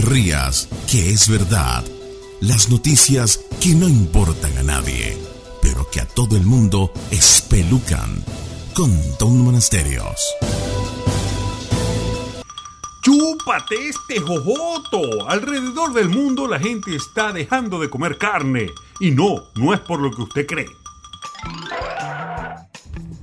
te rías, que es verdad. Las noticias que no importan a nadie, pero que a todo el mundo espelucan. Con Don Monasterios. ¡Chúpate este jojoto! Alrededor del mundo la gente está dejando de comer carne. Y no, no es por lo que usted cree.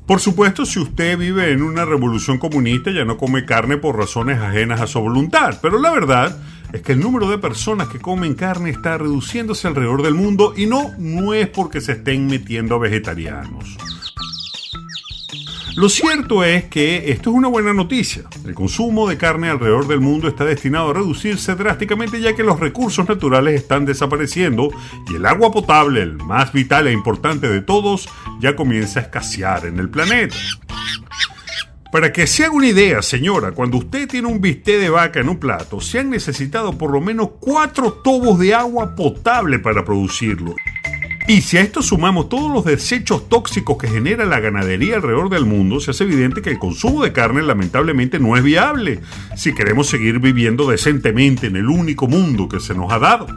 Por supuesto, si usted vive en una revolución comunista ya no come carne por razones ajenas a su voluntad, pero la verdad es que el número de personas que comen carne está reduciéndose alrededor del mundo y no, no es porque se estén metiendo a vegetarianos. Lo cierto es que esto es una buena noticia. El consumo de carne alrededor del mundo está destinado a reducirse drásticamente ya que los recursos naturales están desapareciendo y el agua potable, el más vital e importante de todos, ya comienza a escasear en el planeta. Para que se haga una idea, señora, cuando usted tiene un bistec de vaca en un plato, se han necesitado por lo menos cuatro tobos de agua potable para producirlo. Y si a esto sumamos todos los desechos tóxicos que genera la ganadería alrededor del mundo, se hace evidente que el consumo de carne lamentablemente no es viable si queremos seguir viviendo decentemente en el único mundo que se nos ha dado.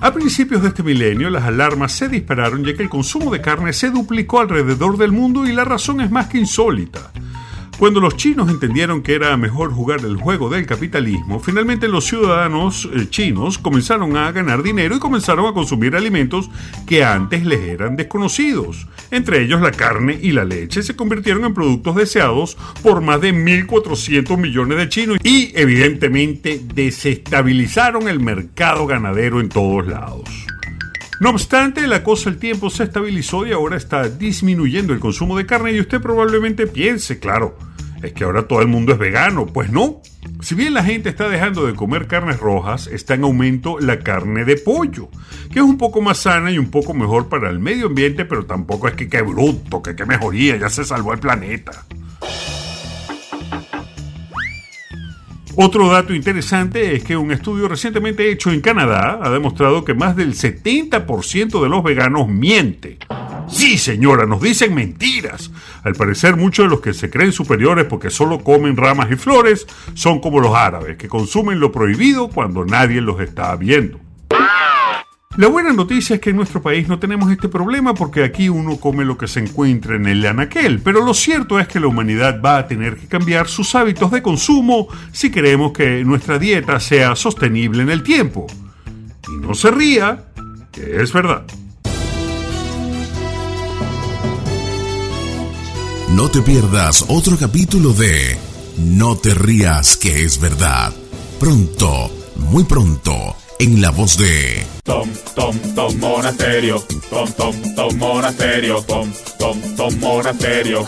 A principios de este milenio, las alarmas se dispararon ya que el consumo de carne se duplicó alrededor del mundo y la razón es más que insólita. Cuando los chinos entendieron que era mejor jugar el juego del capitalismo, finalmente los ciudadanos eh, chinos comenzaron a ganar dinero y comenzaron a consumir alimentos que antes les eran desconocidos. Entre ellos la carne y la leche se convirtieron en productos deseados por más de 1.400 millones de chinos y evidentemente desestabilizaron el mercado ganadero en todos lados. No obstante, la cosa el tiempo se estabilizó y ahora está disminuyendo el consumo de carne y usted probablemente piense, claro, es que ahora todo el mundo es vegano. Pues no. Si bien la gente está dejando de comer carnes rojas, está en aumento la carne de pollo, que es un poco más sana y un poco mejor para el medio ambiente, pero tampoco es que qué bruto, que qué mejoría, ya se salvó el planeta. Otro dato interesante es que un estudio recientemente hecho en Canadá ha demostrado que más del 70% de los veganos miente. Sí, señora, nos dicen mentiras. Al parecer muchos de los que se creen superiores porque solo comen ramas y flores son como los árabes, que consumen lo prohibido cuando nadie los está viendo. La buena noticia es que en nuestro país no tenemos este problema porque aquí uno come lo que se encuentra en el anaquel, pero lo cierto es que la humanidad va a tener que cambiar sus hábitos de consumo si queremos que nuestra dieta sea sostenible en el tiempo. Y no se ría, que es verdad. No te pierdas otro capítulo de No te rías, que es verdad. Pronto, muy pronto en la voz de Tom, Tom, Tom Monasterio, Tom, Tom, Tom Monasterio, Tom, Tom, Tom Monasterio.